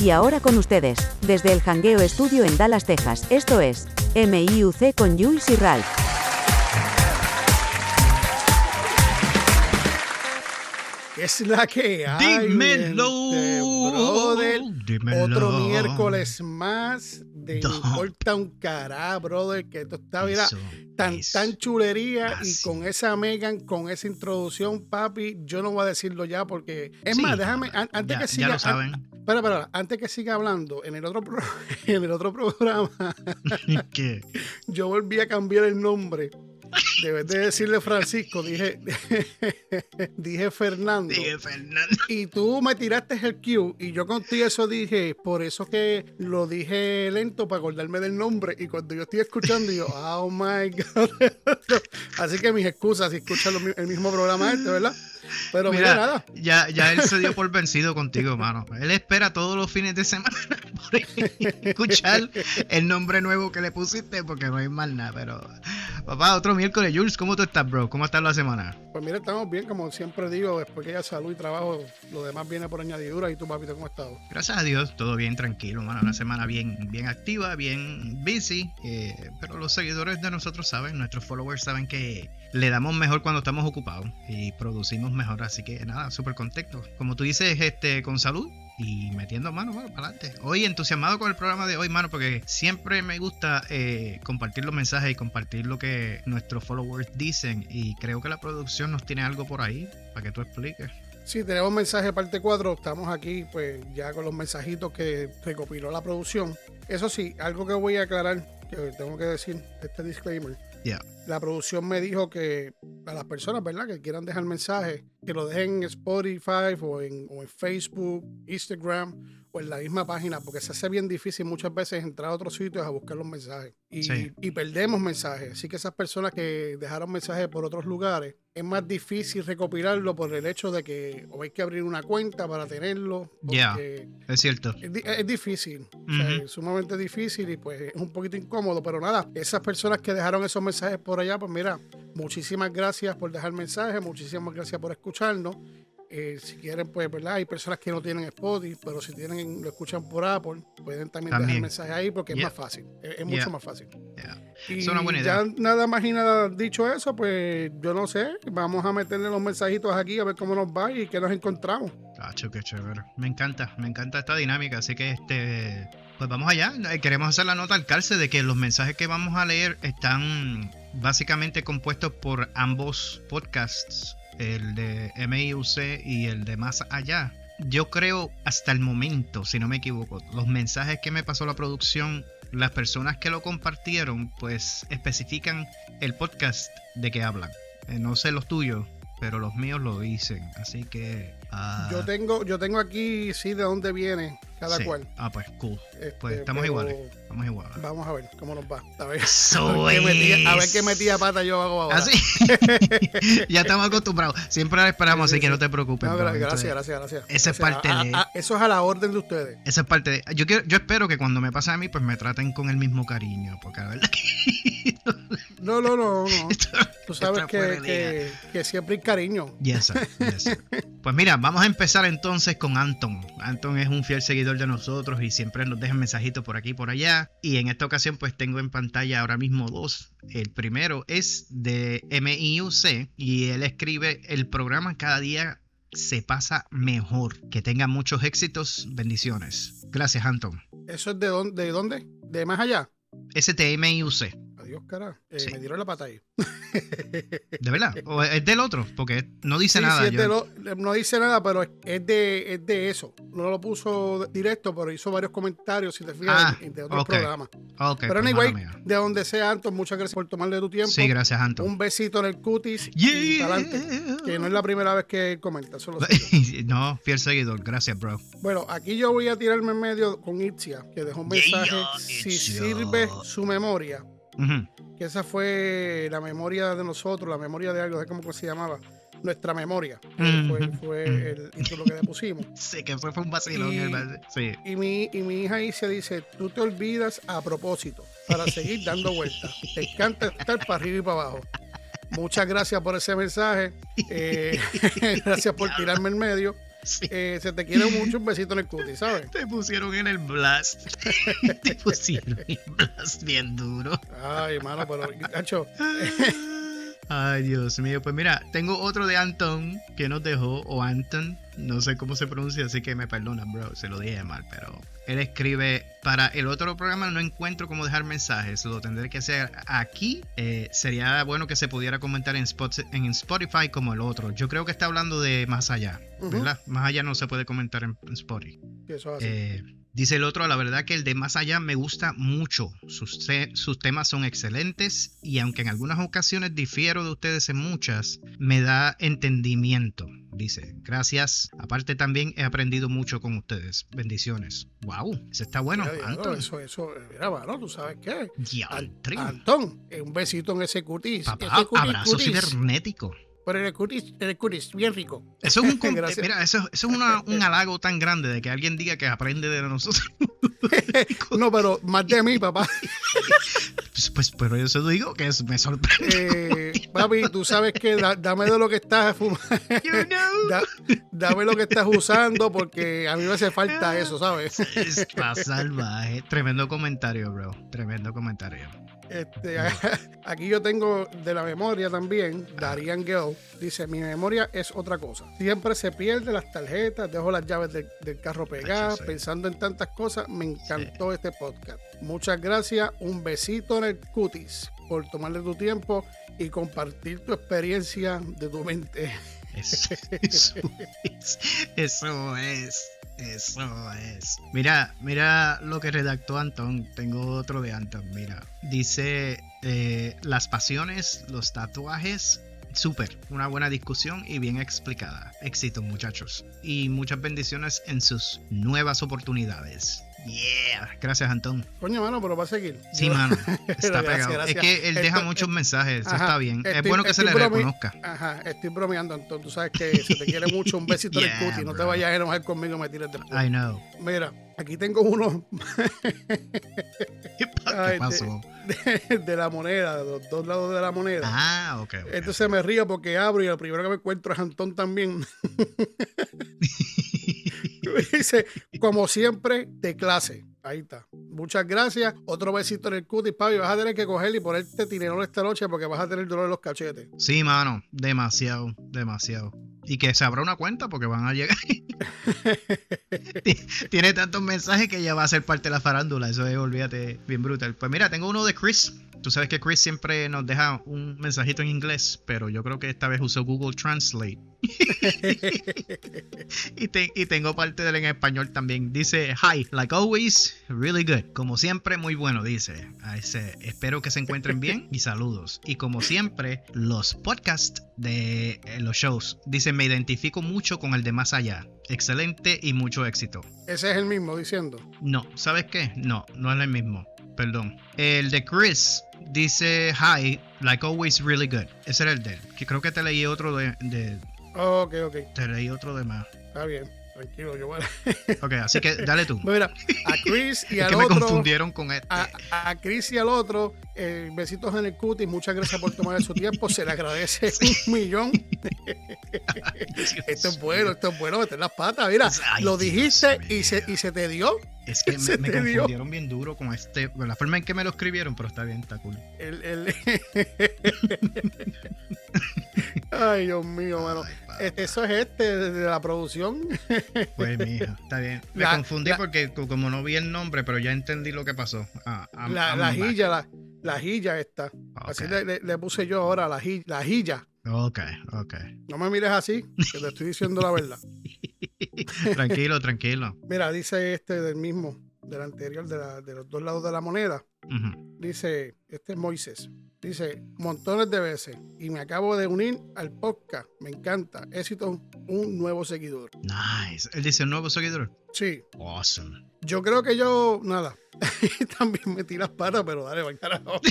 Y ahora con ustedes, desde el Hangueo Estudio en Dallas, Texas, esto es MIUC con Jules y Ralph. es la que hay? Dímelo. Otro miércoles más de No. importa un cará, brother, que esto está, mira, tan, tan chulería y con esa Megan, con esa introducción, papi, yo no voy a decirlo ya porque, es Sí, más, déjame, an- antes ya, que ya siga, lo an- saben. espera, espera, antes que siga hablando, en el otro, pro- en el otro programa, ¿Qué? yo volví a cambiar el nombre. De vez de decirle Francisco, dije, dije Fernando. Dije, Fernando. Y tú me tiraste el cue y yo contigo eso dije, por eso que lo dije lento para acordarme del nombre. Y cuando yo estoy escuchando, yo, oh my God. Así que mis excusas si mi- el mismo programa este, ¿verdad? Pero mira, Mira, nada. ya, ya él se dio por vencido contigo, mano. Él espera todos los fines de semana por escuchar el nombre nuevo que le pusiste porque no hay más nada. Pero, papá, otro miércoles. Jules, ¿cómo tú estás, bro? ¿Cómo estás la semana? Pues mira, estamos bien, como siempre digo, después que haya salud y trabajo, lo demás viene por añadidura. ¿Y tú, papito, cómo estado? Gracias a Dios, todo bien tranquilo, mano. Una semana bien, bien activa, bien busy. eh, pero los seguidores de nosotros saben, nuestros followers saben que le damos mejor cuando estamos ocupados y producimos mejor. Así que nada, súper contento. Como tú dices, este, con salud y metiendo mano, mano, para adelante. Hoy entusiasmado con el programa de hoy, mano, porque siempre me gusta eh, compartir los mensajes y compartir lo que nuestros followers dicen. Y creo que la producción nos tiene algo por ahí para que tú expliques. Sí, tenemos mensaje parte 4. Estamos aquí, pues, ya con los mensajitos que recopiló la producción. Eso sí, algo que voy a aclarar, que tengo que decir, este disclaimer. La producción me dijo que a las personas, ¿verdad?, que quieran dejar mensajes, que lo dejen en Spotify o en, o en Facebook, Instagram o en la misma página, porque se hace bien difícil muchas veces entrar a otros sitios a buscar los mensajes. Y, Sí. y perdemos mensajes. Así que esas personas que dejaron mensajes por otros lugares, es más difícil recopilarlo por el hecho de que o hay que abrir una cuenta para tenerlo. Ya. Es cierto. es, di- es difícil, o sea, es sumamente difícil y pues es un poquito incómodo, pero nada, esas personas que dejaron esos mensajes por allá, pues mira, muchísimas gracias por dejar mensajes, muchísimas gracias por escucharnos. Eh, si quieren, pues, ¿verdad? Hay personas que no tienen Spotify, pero si tienen, lo escuchan por Apple, pueden también, dejar mensajes ahí porque Yeah. es más fácil, es, es Yeah. mucho más fácil. Ya. Y Es una buena ya nada más y nada dicho eso, pues yo no sé, vamos a meterle los mensajitos aquí a ver cómo nos va y qué nos encontramos. Cacho, qué chévere. Me encanta, me encanta esta dinámica. Así que este, pues vamos allá. Eh, Queremos hacer la nota al calce de que los mensajes que vamos a leer están básicamente compuestos por ambos podcasts, el de MIUC y el de Más Allá. Yo creo hasta el momento, si no me equivoco, los mensajes que me pasó la producción, las personas que lo compartieron, pues especifican el podcast de que hablan. Eh, no sé los tuyos, pero los míos lo dicen. Así que. Ah, Yo tengo, yo tengo aquí, sí, de dónde viene cada sí. cual. Ah, pues cool. Este, Pues estamos pero iguales. Vamos igual. Vamos a ver cómo nos va. A ver, Eso a ver qué metía, a ver es. qué metía pata yo hago ahora. Así. ya estamos acostumbrados. Siempre la esperamos, Sí, sí, así que no te preocupes. No, gracias, Entonces, gracias, gracias. esa es parte A- de- a- eso es a la orden de ustedes. Esa es parte de. Yo, quiero, yo espero que cuando me pase a mí, pues me traten con el mismo cariño. Porque la verdad que. No, no, no, no. Tú sabes que, que, que siempre hay cariño. Yes, sir, yes, sir. Pues mira, vamos a empezar entonces con Anton. Anton es un fiel seguidor de nosotros y siempre nos deja mensajitos por aquí y por allá. Y en esta ocasión pues tengo en pantalla ahora mismo dos. El primero es de MIUC y él escribe el programa cada día se pasa mejor. Que tenga muchos éxitos. Bendiciones. Gracias, Anton. ¿Eso es de dónde? ¿De dónde? ¿De más allá? STMIUC. Adiós, cara. Eh, Sí. Me dieron la pata ahí. ¿De verdad? ¿O es del otro? Porque no dice Sí, nada. sí, es yo- de lo- no dice nada, pero es- de, es de eso. No lo puso directo, pero hizo varios comentarios, si te fijas, Ah, de otros ok. programas. Pero pues, anyway, de donde sea, Anton, muchas gracias por tomarle tu tiempo. Sí, gracias, Anton. Un besito en el cutis y Yeah. pa'lante, que no es la primera vez que comenta, solo no, fiel seguidor. Gracias, bro. Bueno, aquí yo voy a tirarme en medio con Itzia, que dejó un mensaje. Yeah, si sirve su memoria, Que esa fue la memoria de nosotros, la memoria de algo, de cómo se llamaba. Nuestra memoria. Fue, fue el título que le pusimos. Sí, que fue, fue un vacilón. Y- el- Sí. Y mi, y mi hija Itzia dice: Tú te olvidas a propósito para seguir dando vueltas. Te encanta estar para arriba y para abajo. Muchas gracias por ese mensaje. Eh, gracias por tirarme en medio. Sí. Eh, se te quiere mucho un besito en el cutis, ¿sabes? Te pusieron en el blast. Te pusieron en el blast bien duro. Ay, hermano, pero, Nacho, Ay, Dios mío. Pues mira, tengo otro de Anton que nos dejó, o Anton, no sé cómo se pronuncia, así que me perdonan, bro, se lo dije mal, pero él escribe, para el otro programa no encuentro cómo dejar mensajes, lo tendré que hacer aquí. Eh, sería bueno que se pudiera comentar en, en Spotify como el otro. Yo creo que está hablando de más allá. ¿verdad? Más allá no se puede comentar en, en Spotify. eso. Eh, dice el otro, la verdad que el de más allá me gusta mucho. Sus, sus temas son excelentes y aunque en algunas ocasiones difiero de ustedes en muchas, me da entendimiento. Dice, gracias. Aparte también he aprendido mucho con ustedes. Bendiciones. Wow, ese está bueno. Mira, Anton. eso, eso, mira, mano, ¿tú sabes qué? Antón, un besito en ese cutis. Papá, ese cutis, abrazo cutis. cibernético. Pero el cutis, en el cutis, bien rico. Eso es un, mira, eso, eso es una- un halago tan grande de que alguien diga que aprende de nosotros. No, pero más de mí, papá. Pues, pues pero eso digo que es- me sorprende. Eh, papi, tú sabes que da- dame de lo que estás fumando. You know. Da- dame lo que estás usando porque a mí me hace falta eso, ¿sabes? Está salvaje. Tremendo comentario, bro. Tremendo comentario. Este, aquí yo tengo de la memoria también, Darian Gale, dice, mi memoria es otra cosa. Siempre se pierde las tarjetas, dejo las llaves del, del carro pegadas, sí. pensando en tantas cosas, me encantó este podcast. Muchas gracias, un besito en el cutis por tomarle tu tiempo y compartir tu experiencia de tu mente. Eso, eso es. Eso es. Eso es. Mira, mira lo que redactó Anton. Tengo otro de Anton. Mira. Dice eh, las pasiones, los tatuajes. Súper, una buena discusión y bien explicada. Éxito muchachos. Y muchas bendiciones en sus nuevas oportunidades. Yeah. Gracias Antón. Coño, mano, pero va a seguir. Sí, Yo- mano. Está Gracias, pegado. gracias. Es que él deja Esto- muchos mensajes. Eso Ajá, está bien. es estoy- bueno que se le estoy reconozca. Ajá, estoy bromeando, Anton. Tú sabes que se te quiere mucho. Un besito en Yeah, el cutis. No te vayas a enojar conmigo y me tires después. I know. Mira, aquí tengo uno ¿Qué pasó? de, de la moneda, de los dos lados de la moneda. Ah, ok. ok. Entonces me río porque abro y el primero que me encuentro es Antón también. Dice, como siempre, de clase. Ahí está. Muchas gracias. Otro besito en el cutis, papi. Vas a tener que coger y ponerte tinerol esta noche porque vas a tener dolor en los cachetes. Sí, mano, demasiado, demasiado. Y que se abra una cuenta porque van a llegar. Tiene tantos mensajes que ya va a ser parte de la farándula. Eso es, olvídate, bien brutal. Pues mira, tengo uno de Chris. Tú sabes que Chris siempre nos deja un mensajito en inglés, pero yo creo que esta vez usó Google Translate. y, te- y tengo parte del en español también. Dice, hi, like always, really good. Como siempre, muy bueno, dice. Dice, espero que se encuentren bien y saludos. Y como siempre, los podcasts de eh, los shows. Dice, me identifico mucho con el de más allá. Excelente y mucho éxito. Ese es el mismo diciendo. No, ¿sabes qué? No, no es el mismo. Perdón. El de Chris dice, hi, like always, really good. Ese era el de él. Que creo que te leí otro de, de- Ok, ok. Te leí otro de más. Está bien. Tranquilo, yo voy a... Ok, así que dale tú. Mira, a Chris y Es al que me confundieron con este. A, a Chris y al otro, eh, besitos en el cutis. Muchas gracias por tomar su tiempo. Se le agradece un millón. Esto es bueno, esto es bueno, meter las patas. Mira, Ay, lo dijiste y se, y se te dio. Es que me, dio. confundieron bien duro con este. bueno, la forma en que me lo escribieron, pero está bien, está cool. El, el- Ay, Dios mío, mano. Ay, papá. E- Eso es este de la producción. Pues mija, está bien. Me La- confundí la- porque co- como no vi el nombre, pero ya entendí lo que pasó. Ah, I'm- La, I'm la jilla, la, la jilla esta. Así Ok. le, le- le puse yo ahora la, la jilla. Ok, ok. No me mires así, que te estoy diciendo la verdad. tranquilo, tranquilo. Mira, dice este del mismo, del anterior, de, la- de los dos lados de la moneda. Dice, este es Moisés. Dice, montones de veces. Y me acabo de unir al podcast. Me encanta. Éxito, un nuevo seguidor. Nice. Él dice un nuevo seguidor. Sí, Awesome. yo creo que yo, nada. También metí las patas, pero dale, va carajo.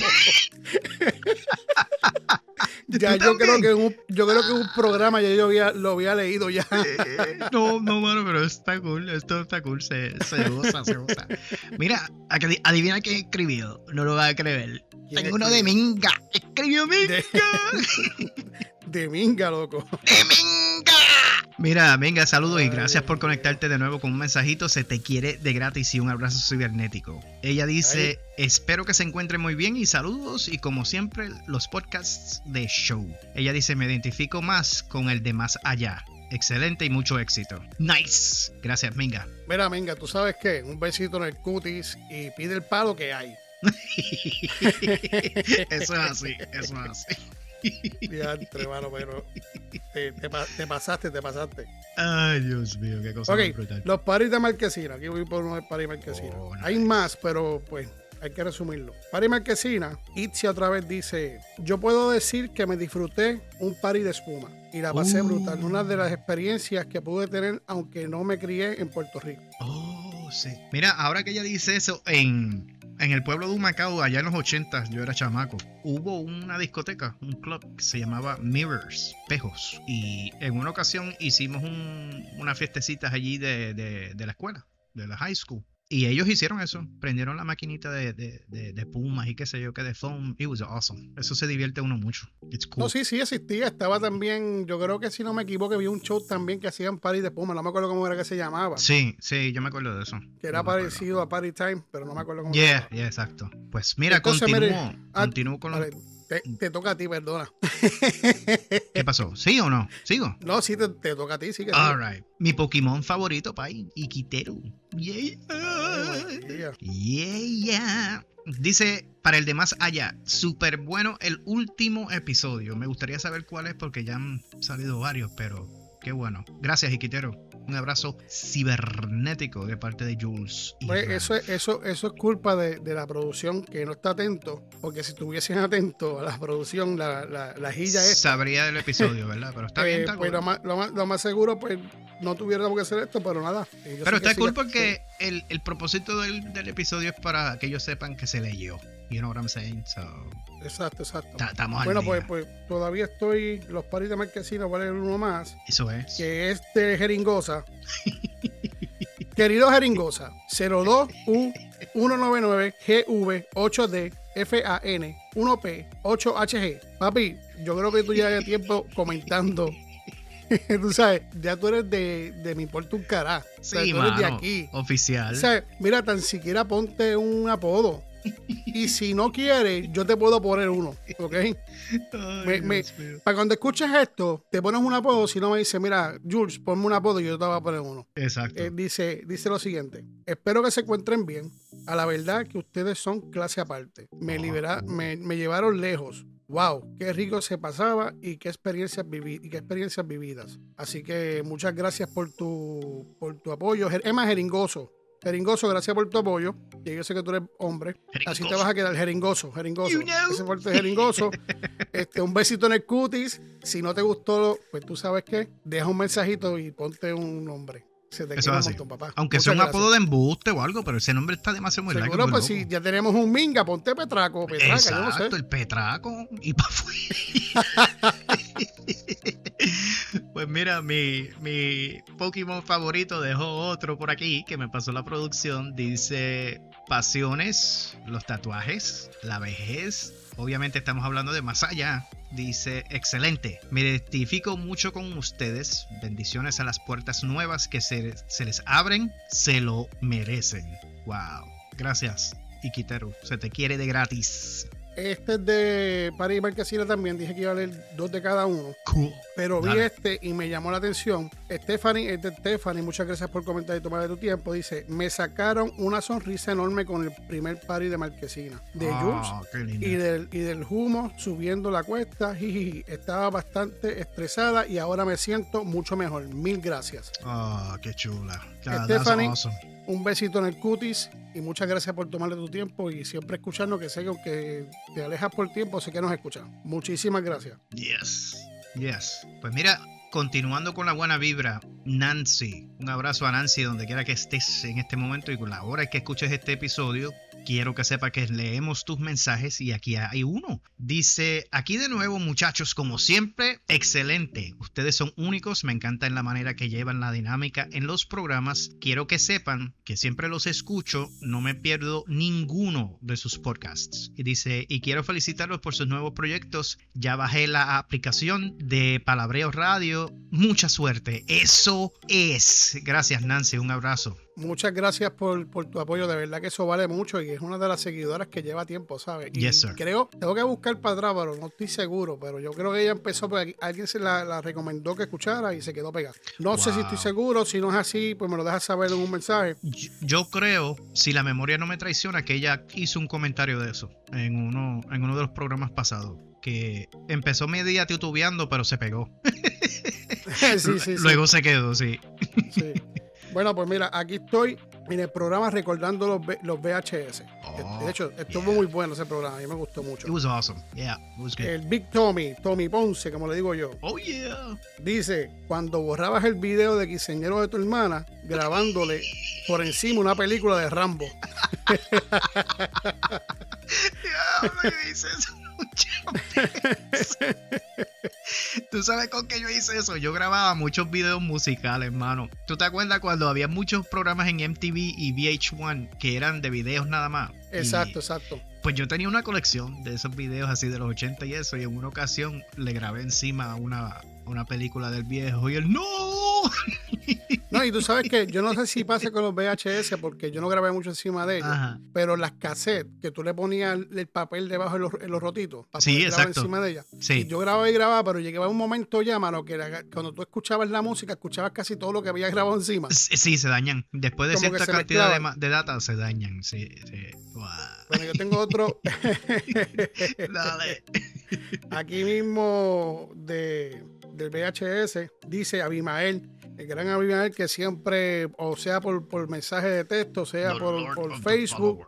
ya ¿Tú yo creo que en un, yo creo que en un programa ya yo había, lo había leído ya. No, no, mano, pero está cool. Esto está cool. Se, se usa, se usa. Mira, adi- adivina quién escribió. No lo vas a creer. ¿Quién Tengo uno de? Minga. Escribió Minga. De, de minga, loco. ¡De Minga! Mira, venga, saludos y gracias por conectarte de nuevo con un mensajito. Se te quiere de gratis y un abrazo cibernético. Ella dice, espero que se encuentre muy bien y saludos y como siempre los podcasts de show. Ella dice, me identifico más con el de más allá. Excelente y mucho éxito. Nice. Gracias, Minga. Mira, Minga, tú sabes qué, un besito en el cutis y pide el palo que hay. eso es así, eso es así. Diantre, hermano, pero te, te, pasaste, te pasaste. Ay, Dios mío, qué cosa okay, Los paris de Marquesina. Aquí voy por unos paris de Marquesina. Oh, hay más, pero pues hay que resumirlo. Pari Marquesina, Itzia otra vez dice: Yo puedo decir que me disfruté un pari de espuma y la pasé brutal. Una de las experiencias que pude tener, aunque no me crié en Puerto Rico. Oh, sí. Mira, ahora que ella dice eso, en en el pueblo de Humacao, allá en los 80, yo era chamaco, hubo una discoteca, un club que se llamaba Mirrors, Pejos. Y en una ocasión hicimos una fiestecita allí de, de la escuela, de la high school. Y ellos hicieron eso, prendieron la maquinita de, de, de, Pumas y qué sé yo, que de foam. It was awesome. Eso se divierte uno mucho. It's cool. No, sí, sí existía. Estaba también, yo creo que si no me equivoco, había un show también que hacían Party de Pumas. No me acuerdo cómo era que se llamaba. Sí, sí, yo me acuerdo de eso. Que era parecido a Party Time, pero no me acuerdo cómo yeah, llamaba. Yeah, exacto. Pues mira, continúo, ah, continúo con los... Te, toca a ti, perdona. ¿Qué pasó? ¿Sí o no? ¿Sigo? No, sí, te, toca a ti, sí. Que All right. Mi Pokémon favorito, Pai, Ikiteru. Yeah. Yeah, yeah. Dice, para el de más allá, súper bueno el último episodio. Me gustaría saber cuál es porque ya han salido varios, pero qué bueno. Gracias, Ikiteru un abrazo cibernético de parte de Jules. Pues eso, eso, eso es culpa de, la producción que no está atento, porque si estuviesen atentos a la producción, la, la, la gilla es. Sabría del episodio, ¿verdad? Pero está bien. Eh, pues lo más, lo, más, seguro, pues no tuviéramos que hacer esto, pero nada. Pero está cool porque el, el, propósito del, del episodio es para que ellos sepan que se leyó. You know what I'm saying? So, exacto, exacto. bueno, pues, pues todavía estoy. Los paris de Marquesina valen uno más. Eso es. Que es de Jeringosa. Querido Jeringosa, 02U199GV8D FAN 1P 8HG. Papi, yo creo que tú ya de tiempo comentando tú sabes, ya tú eres de, de mi importa un cará. Sí, tú eres de aquí. Oficial. O sea, mira, tan siquiera ponte un apodo y si no quieres, yo te puedo poner uno, ¿ok? para cuando escuches esto, te pones un apodo, si no me dice, mira, Jules, ponme un apodo y yo te voy a poner uno. Exacto. Eh, dice, dice lo siguiente, espero que se encuentren bien. A la verdad que ustedes son clase aparte. Me, libera, me, me llevaron lejos. Wow, qué rico se pasaba y qué experiencias y qué experiencias vividas. Así que muchas gracias por tu por tu apoyo. Emma Jeringoso, Jeringoso, gracias por tu apoyo. Y yo sé que tú eres hombre. Así te vas a quedar jeringoso, jeringoso. Ese fuerte jeringoso. este, un besito en el cutis. Si no te gustó, pues tú sabes qué. Deja un mensajito y ponte un nombre. Se te Eso un papá. Aunque sea un apodo de embuste o algo, pero ese nombre está demasiado muy largo. Seguro, pues si ya tenemos un minga, ponte Petraco. Petraca, Exacto, yo no sé. el Petraco. Y pa' Pues mira, mi, mi Pokémon favorito dejó otro por aquí que me pasó la producción. Dice pasiones, los tatuajes, la vejez. Obviamente estamos hablando de más allá. Dice, excelente, me identifico mucho con ustedes. Bendiciones a las puertas nuevas que se, se les abren, se lo merecen. Wow, gracias. Ikiteru, se te quiere de gratis. Este es de París Marquesina también. Dije que iba a leer dos de cada uno. Cool. Pero vi este y me llamó la atención. Stephanie, es de Stephanie, muchas gracias por comentar y tomar de tu tiempo. Dice: Me sacaron una sonrisa enorme con el primer party de Marquesina. De oh, y del, y del humo subiendo la cuesta. Estaba bastante estresada y ahora me siento mucho mejor. Mil gracias. Ah, qué chula. Stephanie, un besito en el cutis y muchas gracias por tomarle tu tiempo y siempre escucharnos, que sé que aunque te alejas por tiempo, sé que nos escuchan. Muchísimas gracias. Yes, yes. Pues mira, continuando con la buena vibra, Nancy. Un abrazo a Nancy donde quiera que estés en este momento y con la hora que escuches este episodio. Quiero que sepa que leemos tus mensajes y aquí hay uno. Dice, aquí de nuevo muchachos, como siempre, excelente. Ustedes son únicos, me encanta en la manera que llevan la dinámica en los programas. Quiero que sepan que siempre los escucho, no me pierdo ninguno de sus podcasts. Y dice, y quiero felicitarlos por sus nuevos proyectos. Ya bajé la aplicación de Palabreo Radio. Mucha suerte. Eso es. Gracias Nancy, un abrazo. Muchas gracias por, tu apoyo, de verdad que eso vale mucho y es una de las seguidoras que lleva tiempo, ¿sabes? Y yes, sir. creo, tengo que buscar para atrás, pero no estoy seguro, pero yo creo que ella empezó porque alguien se la, recomendó que escuchara y se quedó pegada. No sé si estoy seguro, si no es así, pues me lo dejas saber en un mensaje. Yo, creo, si la memoria no me traiciona, que ella hizo un comentario de eso en uno, en uno de los programas pasados que empezó media titubeando, pero se pegó. sí, sí, Luego se quedó, sí. sí. Bueno, pues mira, aquí estoy en el programa recordando los, los VHS. De oh, hecho, estuvo muy bueno ese programa, a mí me gustó mucho. It was awesome. Yeah, it was good. El Big Tommy, Tommy Ponce, como le digo yo. Oh yeah. Dice, cuando borrabas el video de Quiseñero de tu hermana, grabándole por encima una película de Rambo. Diablo, dices Tú sabes con qué yo hice eso. Yo grababa muchos videos musicales, hermano. ¿Tú te acuerdas cuando había muchos programas en MTV y VH1 que eran de videos nada más? Exacto, exacto. Pues yo tenía una colección de esos videos así de los 80 y eso, y en una ocasión le grabé encima una, una película del viejo y él ¡No! No, y tú sabes que yo no sé si pasa con los VHS porque yo no grabé mucho encima de ellos, pero las cassettes que tú le ponías el papel debajo en los, en los rotitos para sí, grabar encima de ellas. Sí. yo grababa y grababa, pero llegaba un momento ya, mano, que cuando tú escuchabas la música, escuchabas casi todo lo que había grabado encima. Sí, se dañan. Después de cierta cantidad de, de, data se dañan. Sí, sí. Bueno, yo tengo otro. Dale. Aquí mismo de del VHS, dice Abimael, el gran Abimael que siempre, o sea por, por mensaje de texto, sea por, por Facebook,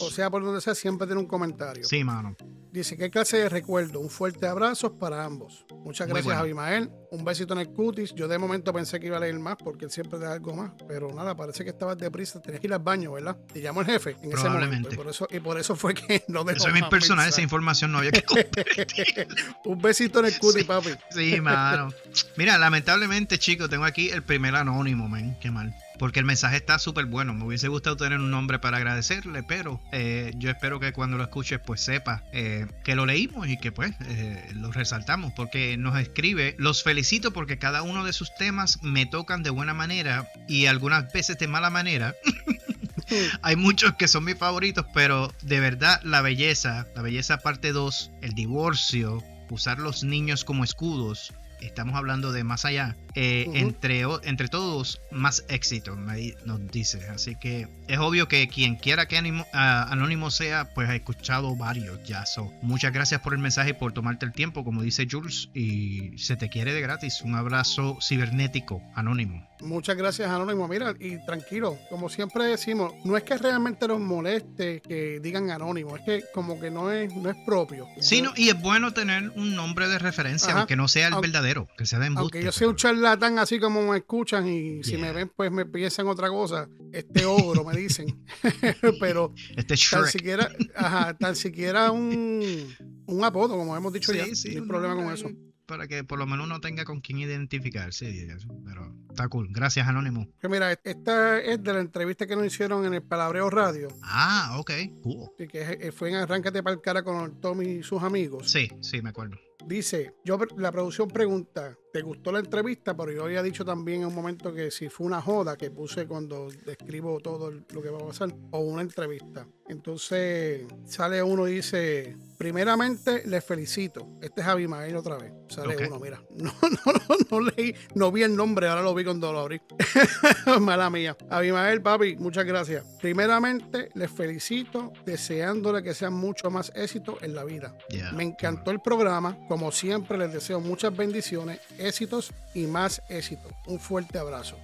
o sea por donde sea, siempre tiene un comentario. Sí, mano. Dice, ¿qué clase de recuerdo? Un fuerte abrazo para ambos. Muchas gracias, Abimael. Un besito en el cutis. Yo de momento pensé que iba a leer más porque él siempre da algo más. Pero nada, parece que estabas deprisa. Tenías que ir al baño, ¿verdad? Te llamó el jefe en ese momento. Y por eso, y por eso fue que no dejó Eso es mi personal, esa información no había que Un besito en el cutis, papi. Sí, mano. Mira, lamentablemente, chicos, tengo aquí el primer anónimo, men. Qué mal porque el mensaje está súper bueno. Me hubiese gustado tener un nombre para agradecerle, pero eh, yo espero que cuando lo escuches pues sepa eh, que lo leímos y que pues eh, lo resaltamos, porque nos escribe, los felicito porque cada uno de sus temas me tocan de buena manera y algunas veces de mala manera. Hay muchos que son mis favoritos, pero de verdad la belleza, la belleza parte 2, el divorcio, usar los niños como escudos, estamos hablando de más allá, eh, entre, entre todos, más éxito, nos dice. Así que es obvio que quien quiera que Anónimo sea, pues ha escuchado varios ya. So, muchas gracias por el mensaje y por tomarte el tiempo, como dice Jules, y se te quiere de gratis. Un abrazo cibernético, Anónimo. Muchas gracias, Anónimo. Mira, y tranquilo, como siempre decimos, no es que realmente nos moleste que digan Anónimo, es que como que no es, no es propio. Sí, no, y es bueno tener un nombre de referencia, aunque no sea el verdadero, que sea de embuste. Aunque yo sea un charlatán así como me escuchan y si me ven, pues me piensan otra cosa. Este ogro, me dicen. Pero este tan siquiera, ajá, tan siquiera un, un apodo, como hemos dicho ya. Sí, no hay problema con eso para que por lo menos uno tenga con quién identificarse. Pero está cool. Gracias, Anónimo. Que mira, esta es de la entrevista que nos hicieron en el Palabreo Radio. Ah, ok, cool. que fue en Arráncate para el cara con Tommy y sus amigos. Sí, sí, me acuerdo. Dice, yo la producción pregunta, ¿te gustó la entrevista? Pero yo había dicho también en un momento que si fue una joda que puse cuando describo todo lo que va a pasar, o una entrevista. Entonces sale uno y dice, primeramente les felicito. Este es Abimael otra vez. Sale uno, mira. No, no, no, no leí, no vi el nombre, ahora lo vi cuando lo abrí. Mala mía. Abimael, papi, muchas gracias. Primeramente les felicito, deseándole que sean mucho más éxito en la vida. Me encantó el programa como siempre, les deseo muchas bendiciones, éxitos y más éxito. Un fuerte abrazo.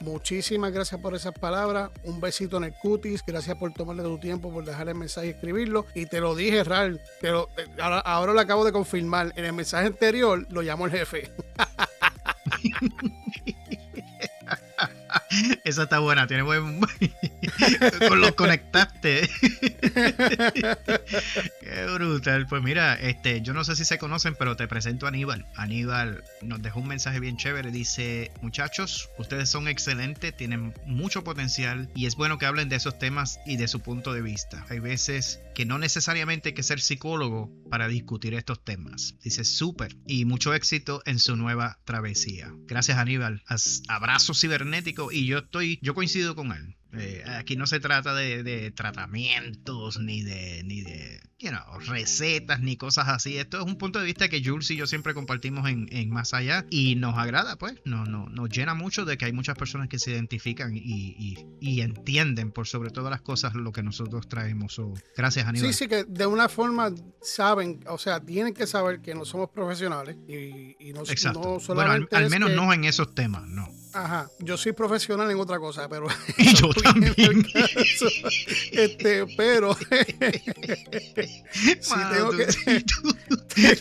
Muchísimas gracias por esas palabras. Un besito en el cutis. Gracias por tomarle tu tiempo, por dejar el mensaje y escribirlo. Y te lo dije, Ral. Pero eh, ahora, lo acabo de confirmar. En el mensaje anterior lo llamó el jefe. Esa está buena, tiene buen. Con lo conectaste. Qué brutal. Pues mira, este, yo no sé si se conocen, pero te presento a Aníbal. Aníbal nos dejó un mensaje bien chévere. Dice, muchachos, ustedes son excelentes, tienen mucho potencial y es bueno que hablen de esos temas y de su punto de vista. Hay veces que no necesariamente hay que ser psicólogo para discutir estos temas. Dice, súper y mucho éxito en su nueva travesía. Gracias Aníbal. Abrazo cibernético y yo estoy, yo coincido con él. Eh, aquí no se trata de, tratamientos ni de, ni de recetas ni cosas así. Esto es un punto de vista que Jules y yo siempre compartimos en, Más Allá y nos agrada, pues, no, no, nos llena mucho de que hay muchas personas que se identifican y, entienden por sobre todas las cosas lo que nosotros traemos. gracias, Aníbal. Sí, sí, que de una forma saben, o sea, tienen que saber que no somos profesionales y, no, Exacto. solamente. al, menos no en esos temas, no. Ajá, yo soy profesional en otra cosa, pero. Y yo también. este, pero. sí tengo que...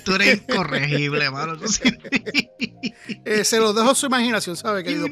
tú, eres incorregible, mano. eh, se lo dejo a su imaginación, ¿sabe, querido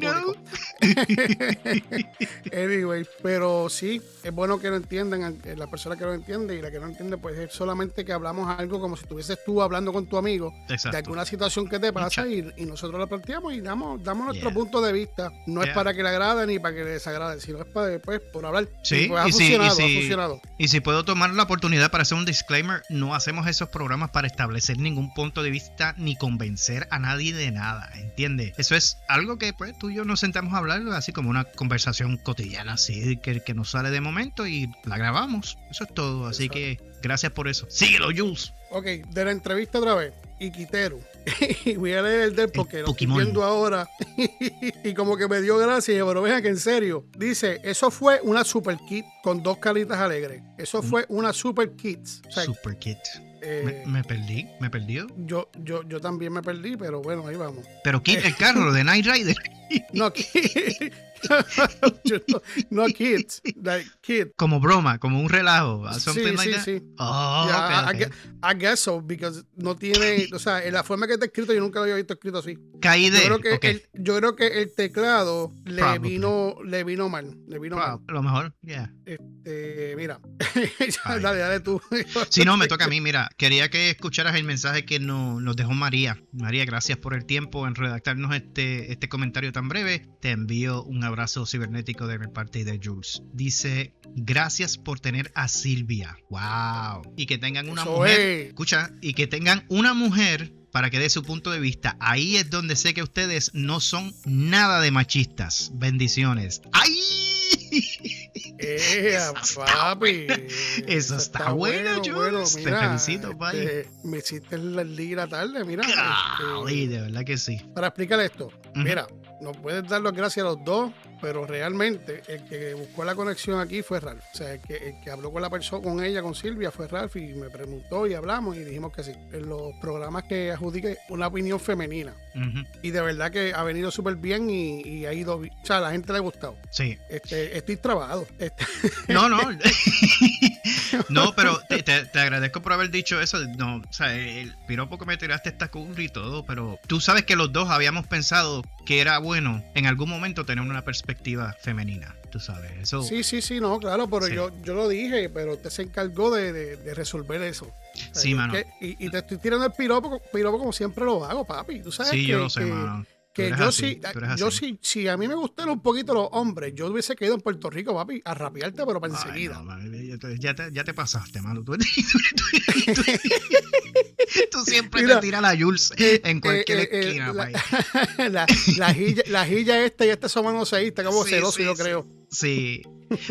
anyway, pero sí, es bueno que lo entiendan, eh, la persona que lo entiende y la que no entiende, pues es solamente que hablamos algo como si estuvieses tú hablando con tu amigo de alguna situación que te pasa y, nosotros la planteamos y damos, damos nuestro punto de vista. No es para que le agrade ni para que le desagrade, sino es para después por hablar. Sí, pues, ha, funcionado, ha funcionado. Y si puedo tomar la oportunidad para hacer un disclaimer, no hacemos esos programas para establecer ningún punto de vista ni convencer a nadie de nada, ¿entiendes? Eso es algo que pues tú y yo nos sentamos a hablar así como una conversación cotidiana, así que, que nos sale de momento y la grabamos. Eso es todo, así que gracias por eso. Síguelo, Jules. Ok, de la entrevista otra vez. Iquitero. y voy a leer el del porque lo estoy viendo ahora. y como que me dio gracia, pero vean que en serio. Dice, eso fue una super kit con dos caritas alegres. Eso fue una super kit. super kit. Eh, me, perdí, me perdió. Yo, yo, yo también me perdí, pero bueno, ahí vamos. Pero kit el carro de Night Rider. no, no, kids, like kids. Como broma, como un relajo. Sí, sí, sí. Oh, I, guess, so, because no tiene, o sea, en la forma que está escrito yo nunca lo había visto escrito así. Caí Yo creo que, el, yo creo que el teclado le vino, le vino mal, le vino mal. A lo mejor, yeah. Este, mira, dale, dale tú. Si no, me toca a mí, mira, quería que escucharas el mensaje que nos, nos dejó María. María, gracias por el tiempo en redactarnos este, este comentario tan breve. Te envío un abrazo cibernético de mi parte y de Jules. Dice, gracias por tener a Silvia. Wow. Y que tengan una mujer. Escucha, y que tengan una mujer para que dé su punto de vista. Ahí es donde sé que ustedes no son nada de machistas. Bendiciones. ¡Ay! Eh, papi. Eso está, bueno, Jules. Te felicito, papi. Este, me hiciste la tarde, mira. Este, de verdad que sí. Para explicar esto, mira, nos puedes dar las gracias a los dos, pero realmente el que buscó la conexión aquí fue Ralph. O sea, el que, el que habló con la persona, con ella, con Silvia, fue Ralph y me preguntó y hablamos y dijimos que sí. En los programas que adjudique una opinión femenina. Y de verdad que ha venido súper bien y, ha ido, o sea, a la gente le ha gustado. Sí. Este, estoy trabado. Este. No, no. no, pero te, te, agradezco por haber dicho eso. No, o sea, el piropo que me tiraste está cool y todo, pero tú sabes que los dos habíamos pensado que era bueno en algún momento tener una perspectiva femenina, tú sabes. Eso, sí, sí, sí, no, claro, pero yo, yo lo dije, pero usted se encargó de, resolver eso. Sí, mano. y, te estoy tirando el piropo, piropo como siempre lo hago, papi. Tú sabes sí, yo lo sé, mano que yo sí, yo sí, si a mí me gustaron un poquito los hombres, yo hubiese quedado en Puerto Rico, papi, a rapearte, pero para enseguida. ya, te, ya, te, pasaste, mano. Tú, siempre te tiras la Jules eh, en cualquier eh, eh, esquina, la, la, la, la, esta y este son manoseístas, como celoso, yo creo. Sí,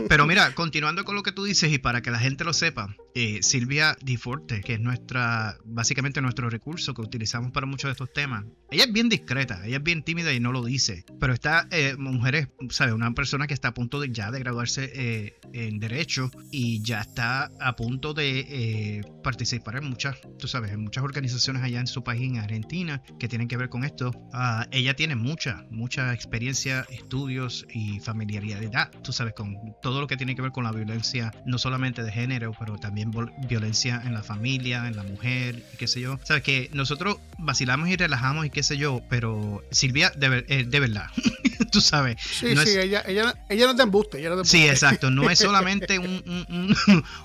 pero mira, continuando con lo que tú dices y para que la gente lo sepa, eh, Silvia Di Forte, que es nuestra, básicamente nuestro recurso que utilizamos para muchos de estos temas, ella es bien discreta, ella es bien tímida y no lo dice, pero esta eh, mujer es, ¿sabes? Una persona que está a punto de ya de graduarse eh, en Derecho y ya está a punto de participar en muchas, tú sabes, en muchas organizaciones allá en su país, en Argentina, que tienen que ver con esto. Ah, ella tiene mucha, mucha experiencia, estudios y familiaridad. Tú sabes, con todo lo que tiene que ver con la violencia, no solamente de género, pero también violencia en la familia, en la mujer, qué sé yo. Sabes que nosotros vacilamos y relajamos y qué sé yo, pero Silvia, de, eh, de verdad, tú sabes. Sí, sí, ella, ella, ella, no te embuste, ella no Sí, exacto, no es solamente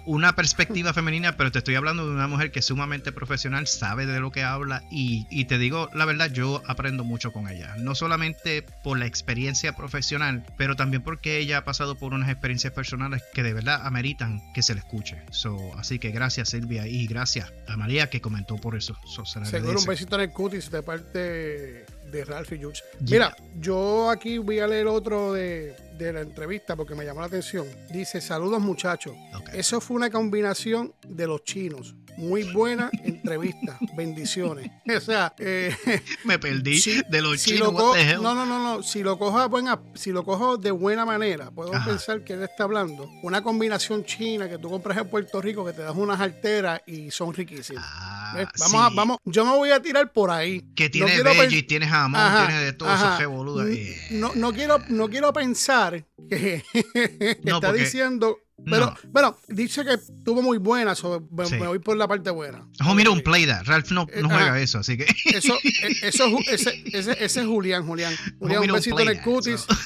una perspectiva femenina, pero te estoy hablando de una mujer que es sumamente profesional, sabe de lo que habla y, y te digo, la verdad, yo aprendo mucho con ella. No solamente por la experiencia profesional, pero también porque ella ha pasado por unas experiencias personales que de verdad ameritan que se le escuche. So, así que gracias Silvia y gracias a María que comentó por eso. Seguro un besito en el cutis de parte de Ralph y Jules. Mira, yo aquí voy a leer otro de, la entrevista porque me llamó la atención. Dice, saludos muchachos. Eso fue una combinación de los chinos. Muy buena entrevista. Bendiciones. O sea, eh, me perdí de los chinos. no, no, no, no. Si lo cojo buena, si lo cojo de buena manera, puedo pensar que él está hablando una combinación china que tú compras en Puerto Rico que te das unas alteras y son riquísimas. Ah, vamos a, vamos, yo me voy a tirar por ahí. Que tiene no veggie, tiene jamón, tiene de todo eso que boludo. No, no quiero, no quiero pensar que, está diciendo pero, bueno, dice que estuvo muy buena, me, voy por la parte buena. Oh, mira, un play Ralph no, no juega eso, así que. Eso, e, eso, ese, ese, ese es Julián, Julián. Julián, un besito en el cutis.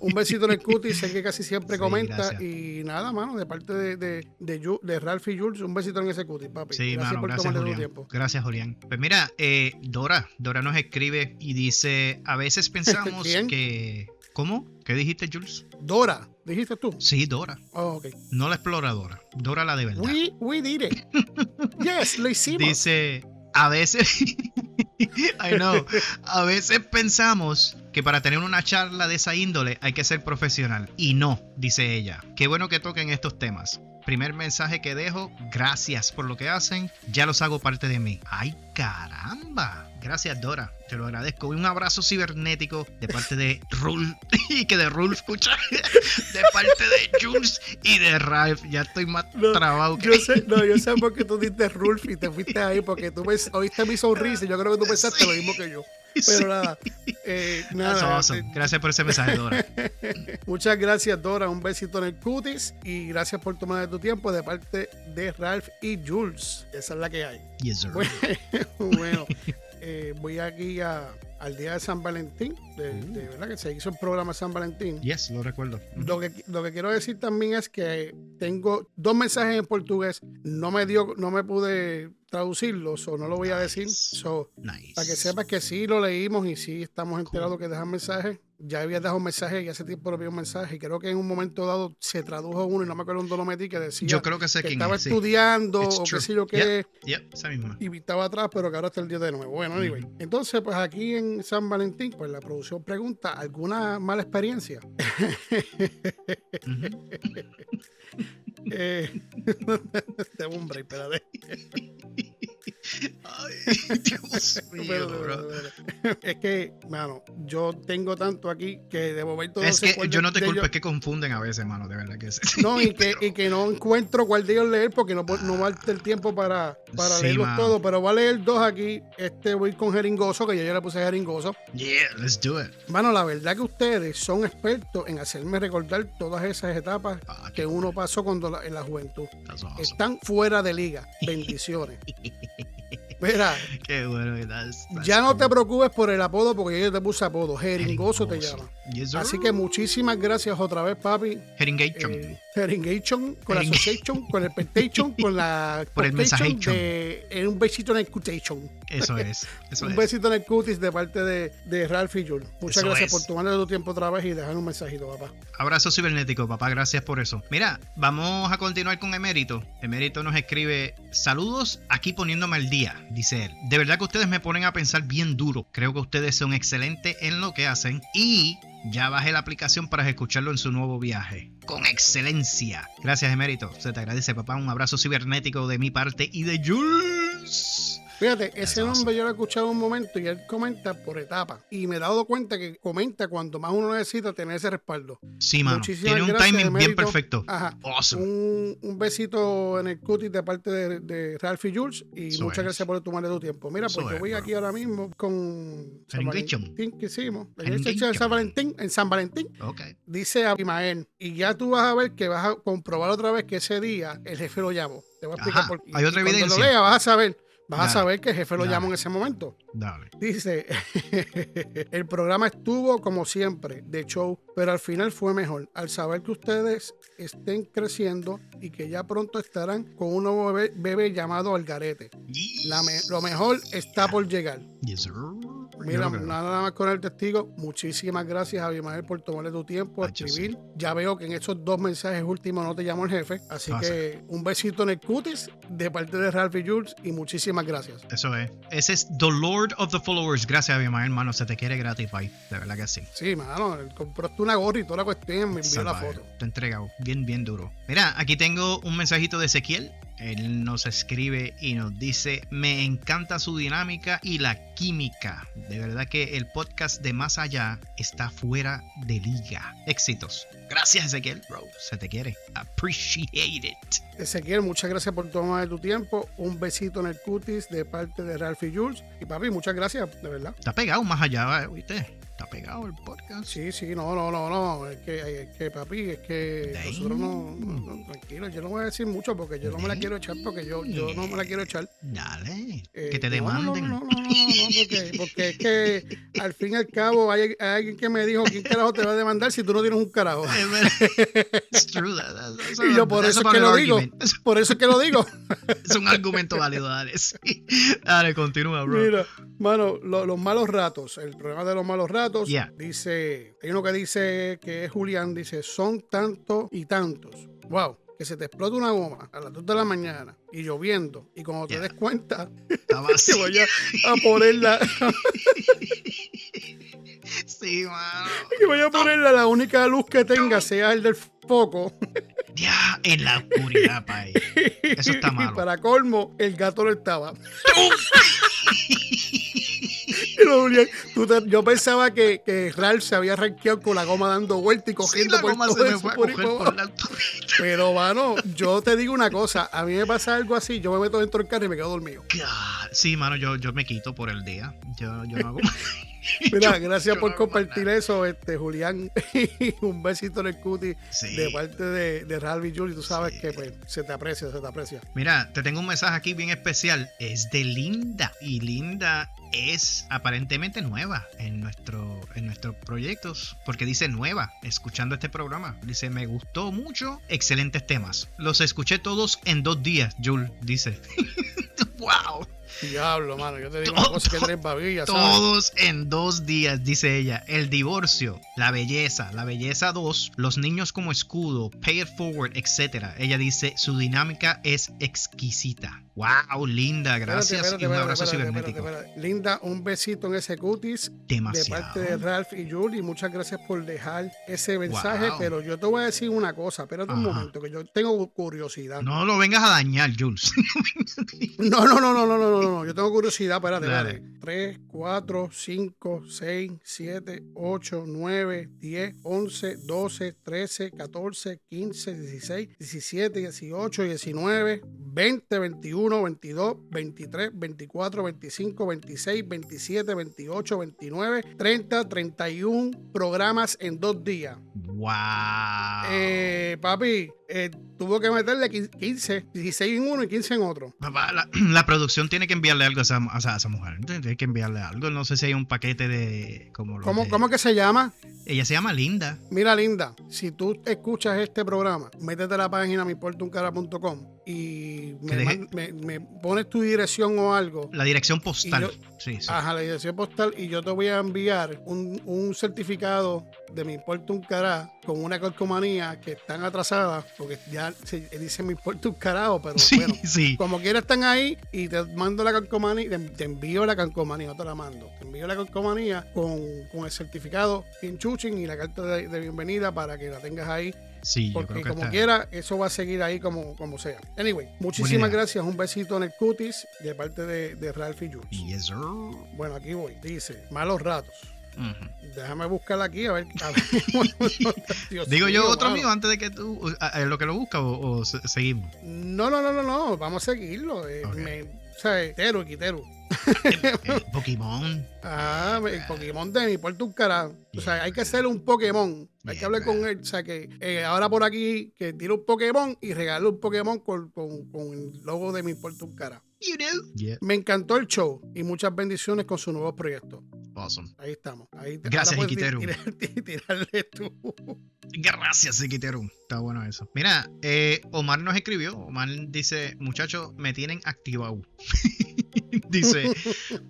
Un besito en el cutis, sé que casi siempre comenta. Y nada, mano, de parte de, de, de, Ralph y Jules, un besito en ese cutis, papi. Sí, gracias por gracias, Julián. tiempo. Gracias, Julián. Pues mira, eh, Dora, Dora nos escribe y dice: A veces pensamos que. ¿Cómo? ¿Qué dijiste, Jules? Dora. ¿Dijiste tú? Sí, Dora. Oh, No la exploradora. Dora la de verdad. We, we did it. yes, lo hicimos. Dice, a veces, I know, a veces pensamos que para tener una charla de esa índole hay que ser profesional. Y no, dice ella. Qué bueno que toquen estos temas. Primer mensaje que dejo, gracias por lo que hacen, ya los hago parte de mí. ¡Ay, caramba! Gracias, Dora. Te lo agradezco. un abrazo cibernético de parte de Rulf. y que de Rulf, escucha. de parte de Jules y de Ralph. Ya estoy más trabado que. Yo sé, no, yo sé por qué tú dices Rulf y te fuiste ahí. Porque tú ves, oíste mi sonrisa y yo creo que tú pensaste lo mismo que yo. Pero nada. Eh, nada eh, gracias por ese mensaje, Dora. Muchas gracias, Dora. Un besito en el cutis. Y gracias por tomar de tu tiempo de parte de Ralph y Jules. Esa es la que hay. Yes, sir. bueno eh, voy aquí a, al día de San Valentín, de, mm. verdad que se hizo el programa San Valentín. Yes, lo recuerdo. Lo que, lo que quiero decir también es que tengo dos mensajes en portugués. No me dio, no me pude traducirlos o no lo voy a decir. So, Para que sepas que sí lo leímos y sí estamos enterados que dejan mensajes ya había dejado un mensaje y hace tiempo lo vi un mensaje y creo que en un momento dado se tradujo uno y no me acuerdo dónde lo metí que decía yo creo que, sé que estaba estudiando o qué sé yo qué esa misma. y estaba atrás pero que ahora está el día de nuevo. Bueno anyway. Entonces pues aquí en San Valentín pues la producción pregunta ¿alguna mala experiencia? eh, hombre espérate Ay, Dios mío, Es que, mano, yo tengo tanto aquí que de momento. Es que yo no te culpo, es que confunden a veces, mano, de verdad que sí. No, y que, y que no encuentro cuál de ellos leer porque no, no va el tiempo para, para leerlos todos. Pero voy a leer dos aquí. Este voy con jeringoso, que yo ya le puse jeringoso. Yeah, let's do it. Mano, la verdad que ustedes son expertos en hacerme recordar todas esas etapas ah, que uno pasó cuando en la juventud. Están fuera de liga. Bendiciones. Mira, Qué bueno, ya no te preocupes por el apodo porque yo te puse apodo. Jeringoso, te llama. Así que muchísimas gracias otra vez, papi. Jeringation. Eh, con la association, con el pentation, con la. Por el mensaje. De, un besito en el cutation. Eso es. un besito en el cutis de parte de, de Ralph y Jules. Muchas gracias por tomarle tu tiempo otra vez y dejar un mensajito, papá. Abrazo cibernético, papá. Gracias por eso. Mira, vamos a continuar con Emérito. Emérito nos escribe: Saludos aquí poniéndome al día dice él. De verdad que ustedes me ponen a pensar bien duro. Creo que ustedes son excelentes en lo que hacen y ya bajé la aplicación para escucharlo en su nuevo viaje. Con excelencia. Gracias, Emérito. Se te agradece, papá. Un abrazo cibernético de mi parte y de Jules. Fíjate, ese nombre yo lo he escuchado un momento y él comenta por etapas. Y me he dado cuenta que comenta cuando más uno necesita tener ese respaldo. Sí, mano. Muchísimas Tiene un timing bien perfecto. Ajá. Awesome. Un, un besito en el cutis de parte de, de Ralph y Jules y Eso muchas es. gracias por tomarle tu tiempo. Mira, pues Eso yo es, voy bro. aquí ahora mismo con San. Valentín que hicimos. La Engagement. iglesia de San Valentín, en San Valentín, Ok. dice Abimael. Y ya tú vas a ver que vas a comprobar otra vez que ese día el jefe lo llamó. Te voy a explicar Ajá, por qué. hay otra Y cuando evidencia. lo leas vas a saber. Vas a saber que el jefe lo Dale. llamó en ese momento. Dale. Dice, el programa estuvo como siempre de show, pero al final fue mejor. Al saber que ustedes estén creciendo y que ya pronto estarán con un nuevo bebé, bebé llamado Algarete. La me- lo mejor está por llegar. Yes, sir. Mira, nada más con el testigo. Muchísimas gracias, Abimael, por tomarle tu tiempo a escribir. Ya veo que en esos dos mensajes últimos no te llamó el jefe. Así Pasa. que un besito en el cutis de parte de Ralph y Jules y muchísimas gracias. Eso es. Ese es The Lord of the Followers. Gracias, Abimael, hermano. Se te quiere gratis. De verdad que sí. Sí, mano, compraste una gorra y toda la cuestión me envió la foto. Te he entregado. Bien, bien duro. Mira, aquí tengo un mensajito de Ezequiel. Él nos escribe y nos dice: Me encanta su dinámica y la química. De verdad que el podcast de Más Allá está fuera de liga. Éxitos. Gracias, Ezequiel, bro. Se te quiere. Appreciate it. Ezequiel, muchas gracias por tomar tu tiempo. Un besito en el cutis de parte de Ralph y Jules. Y papi, muchas gracias, de verdad. Está pegado más allá, eh, ¿viste? Está pegado el podcast. Sí, sí, no, no, no, no. Es que, es que papi, es que Damn. nosotros no, no, no, Tranquilo, yo no voy a decir mucho porque yo no me la quiero echar porque yo, yo no me la quiero echar. Dale. Eh, que te no, demanden. No, no, no, porque, porque es que al fin y al cabo hay, hay alguien que me dijo, ¿quién carajo te va a demandar si tú no tienes un carajo? Y yo por eso es que lo digo. Por eso es que lo digo. Es un argumento válido, dale. sí. Dale, continúa, bro. Mira, mano, lo- los malos ratos, el programa de los malos ratos, Yeah. dice, hay uno que dice que es Julián, dice, son tantos y tantos. Wow, que se te explota una goma a las 2 de la mañana y lloviendo, y cuando te des cuenta, así. voy a, a ponerla, Sí, mano. que voy a ponerla, la única luz que tenga sea el del foco. Ya, en la oscuridad, pay. Eso está Y malo. para colmo, el gato no estaba. Y yo pensaba que, que Ralph se había ranqueado con la goma dando vuelta y Sí, cogiendo la por goma todo se fue por por la Pero, mano, yo te digo una cosa. A mí me pasa algo así. Yo me meto dentro del carro y me quedo dormido. Sí, mano, yo, yo me quito por el día. Yo, yo no hago. Mira, gracias yo por no compartir eso, este Julián. un besito en el cuti Sí. de parte de, de Ralph y Julie. Tú sabes Sí. que pues, se te aprecia, se te aprecia. Mira, te tengo un mensaje aquí bien especial. Es de Linda. Y Linda es aparentemente nueva en, nuestro, en nuestros proyectos. Porque dice nueva, escuchando este programa. Dice, me gustó mucho. Excelentes temas. Los escuché todos en dos días, Jul dice. wow. Diablo, mano. Yo te digo una cosa que tres babillas. Todos en dos días, dice ella. El divorcio, la belleza, la belleza 2, los niños como escudo, pay it forward, etc. Ella dice, su dinámica es exquisita. Wow, linda, gracias Espérate, y un abrazo espérate, cibernético. espérate, espérate. Linda, un besito en ese cutis de Demasiado. parte de Ralph y Julie. Muchas gracias por dejar ese mensaje. Wow. Pero yo te voy a decir una cosa. Espérate un momento, que yo tengo curiosidad. No lo vengas a dañar, Jules. No, no, no, no, no, no, no, no. Yo tengo curiosidad. Espérate, espérate. 3, 4, 5, 6, 7, 8, 9, 10, 11, 12, 13, 14, 15, 16, 17, 18, 19, 20, 21, 22, 23, 24, 25, 26, 27, 28, 29, 30, 31 programas en dos días. wow. Eh, papi, eh, tuvo que meterle 15, 16 en uno y 15 en otro. Papá, La, la producción tiene que enviarle algo a esa, a mujer. Tiene que enviarle algo. No sé si hay un paquete de. Como ¿Cómo, de- ¿Cómo que se llama? Ella se llama Linda. Mira, Linda, si tú escuchas este programa, métete a la página miportuncara.com y me, Que deje- man- me- me pones tu dirección o algo. La dirección postal. yo- sí, sí. Ajá, la dirección postal y yo te voy a enviar un, un certificado de mi importa un cará con una calcomanía que están atrasadas porque ya se dice mi importa un carajo, pero sí, bueno. sí. Como quiera están ahí y te mando la calcomanía, te, te envío la calcomanía, no te la mando. Te envío la calcomanía con, con el certificado bien chuching y la carta de, de bienvenida para que la tengas ahí Sí, yo Porque creo que como está- quiera, eso va a seguir ahí como, como sea. Anyway, muchísimas gracias. Un besito en el cutis de parte de, de Ralph y Jules. Yes, sir. Bueno, aquí voy. Dice, malos ratos. Déjame buscarla aquí a ver. a ver. Digo yo otro mano. mío antes de que tú, a- a- lo que lo busca o, o se- seguimos. No, no, no, no, no. Vamos a seguirlo. Eh, Ok. me- o sea, Teru, Quiteru. Pokémon. Ah, el Pokémon de mi puerto un carajo. O sea, hay que hacer un Pokémon. Hay que hablar con él. O sea, que eh, ahora por aquí, que tire un Pokémon y regale un Pokémon con, con- con el logo de mi puerto un carajo. You know. Yeah, Me encantó el show y muchas bendiciones con su nuevo proyecto. awesome. Ahí estamos. Ahí Gracias, Iquiteru. tirarle tú. Gracias, Sequiteru. Está bueno eso. Mira, eh, Omar nos escribió. Omar dice, muchachos, me tienen activado. dice,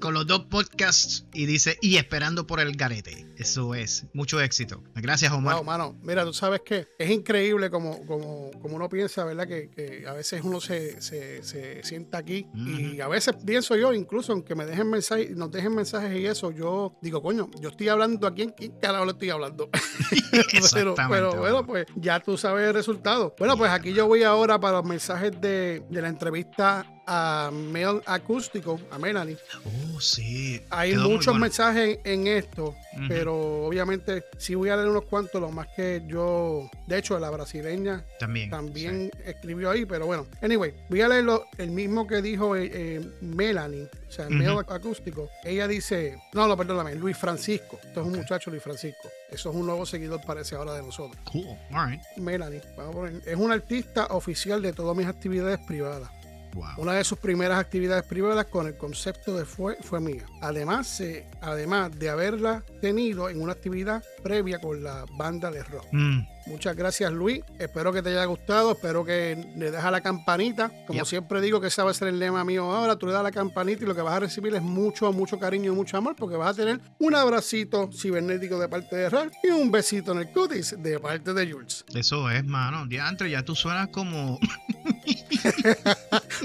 con los dos podcasts y dice, y esperando por el garete. Eso es. Mucho éxito. Gracias, Omar. Wow, mano. Mira, tú sabes que es increíble como, como, como uno piensa, ¿verdad? Que, que a veces uno se, se, se sienta aquí y a veces pienso yo, incluso aunque me dejen mensajes, nos dejen mensajes y eso, yo digo, coño, yo estoy hablando aquí, ¿en quién carajo le estoy hablando? pero, pero bueno, pues ya tú sabes el resultado. Bueno, pues aquí yo voy ahora para los mensajes de, de la entrevista a Mel Acústico, a Melanie. Oh, sí. Hay Quedó muchos bueno. mensajes en esto, pero obviamente sí voy a leer unos cuantos, lo más que yo, de hecho, la brasileña También. también escribió ahí, pero bueno. Anyway, voy a leerlo el mismo que dijo eh, eh, Melanie, o sea, Ujú. Mel Acústico. Ella dice, no, no, perdóname, Luis Francisco. Esto es un muchacho, Luis Francisco. Eso es un nuevo seguidor, parece ahora de nosotros. Cool. All right. Melanie, vamos a poner, es un artista oficial de todas mis actividades privadas. Wow. Una de sus primeras actividades privadas con el concepto de fue, fue mía. Además, eh, además de haberla tenido en una actividad previa con la banda de rock. Mm, Muchas gracias Luis, espero que te haya gustado, espero que le dejas la campanita. Como Yep. siempre digo que ese va a ser el lema mío ahora, tú le das la campanita y lo que vas a recibir es mucho, mucho cariño y mucho amor porque vas a tener un abracito cibernético de parte de Ralph y un besito en el cutis de parte de Jules. eso es, mano. Diantre, ya tú suenas como.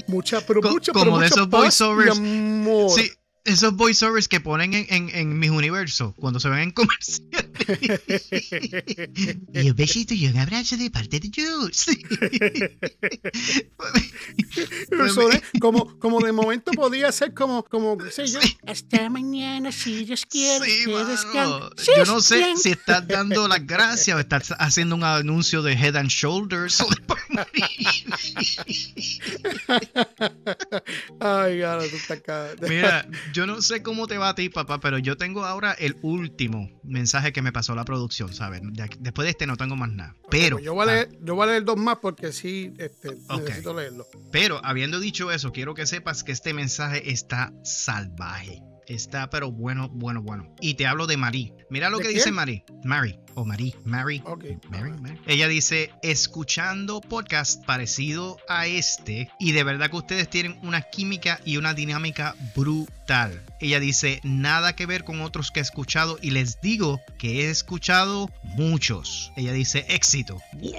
Mucha, pero Co- mucha, como pero de mucha esos voiceovers. Sí, esos voiceovers que ponen en, en, en mis universos cuando se ven en comercial. y un besito y un abrazo de parte de Jules. Como, como de momento podía ser como, como, sé yo. Hasta mañana, si Dios quiere. Sí, descanse. Yo no sé bien. si estás dando las gracias o estás haciendo un anuncio de Head and Shoulders. Ay, ahora tú estás acá. Mira, yo no sé cómo te va a ti, papá, pero yo tengo ahora el último mensaje que me pasó la producción, ¿sabes? De aquí- Después de este no tengo más nada. Pero, Pues yo, voy a leer, yo voy a leer dos más porque sí este, Ok. necesito leerlo. pero habiendo dicho eso, quiero que sepas que este mensaje está salvaje. Está, pero bueno, bueno, bueno. Y te hablo de Marí. Mira lo ¿De que quién? dice Marí. Mary, o Marí, Mary. Ok. Mary, Mary. Ella dice, escuchando podcast parecido a este, y de verdad que ustedes tienen una química y una dinámica brutal. Ella dice, nada que ver con otros que he escuchado, y les digo que he escuchado muchos. Ella dice, éxito. ¡Uy!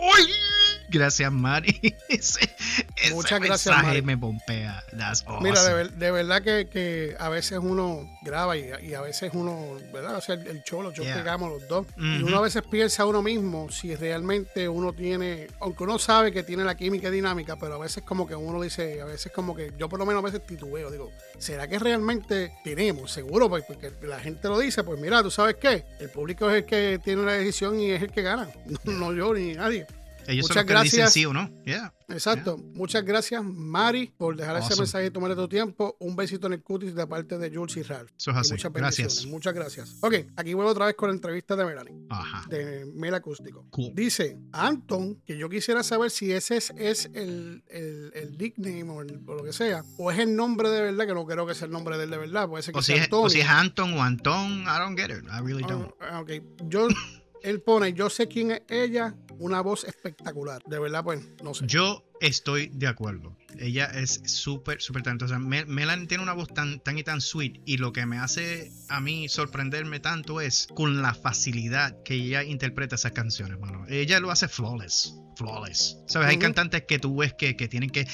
Gracias, Mari. Ese, ese Muchas gracias, mensaje Mari. me pompea. That's Mira, de, awesome. ver- de verdad que, que a veces uno graba y, y a veces uno, ¿verdad? O sea, el, el show, los shows Yeah. que hagamos los dos. Y uno a veces piensa uno mismo si realmente uno tiene, aunque uno sabe que tiene la química y dinámica, pero a veces como que uno dice, a veces como que yo por lo menos a veces titubeo, digo, ¿será que realmente tenemos? Seguro, pues, porque la gente lo dice, pues mira, ¿tú sabes qué? El público es el que tiene la decisión y es el que gana, no, no yo ni nadie. Ellos son muchas los que dicen gracias. sí o no. Yeah. Exacto. Muchas gracias, Mari, por dejar ese mensaje y tomarle tu tiempo. Un besito en el cutis de parte de Jules y Ralph. Eso es así. muchas Gracias. Muchas gracias. Ok, aquí vuelvo otra vez con la entrevista de Melanie, Ajá. de Mel Acústico. Cool. Dice Anton, que yo quisiera saber si ese es, es el, el, el nickname o, el- o lo que sea, o es el nombre de verdad, que no creo que sea el nombre de él de verdad, puede ser que O si, es, o si es Antonio. Anton o Antón, I don't get it. I really don't. Ah, ok, yo, él pone, yo sé quién es ella, una voz espectacular. De verdad, pues, no sé. Yo estoy de acuerdo. Ella es súper, súper talentosa. Mel- Melanie tiene una voz tan, tan y tan sweet. Y lo que me hace a mí sorprenderme tanto es con la facilidad que ella interpreta esas canciones, mano. Ella lo hace flawless. Flawless. ¿Sabes? Hay cantantes que tú ves que, que tienen que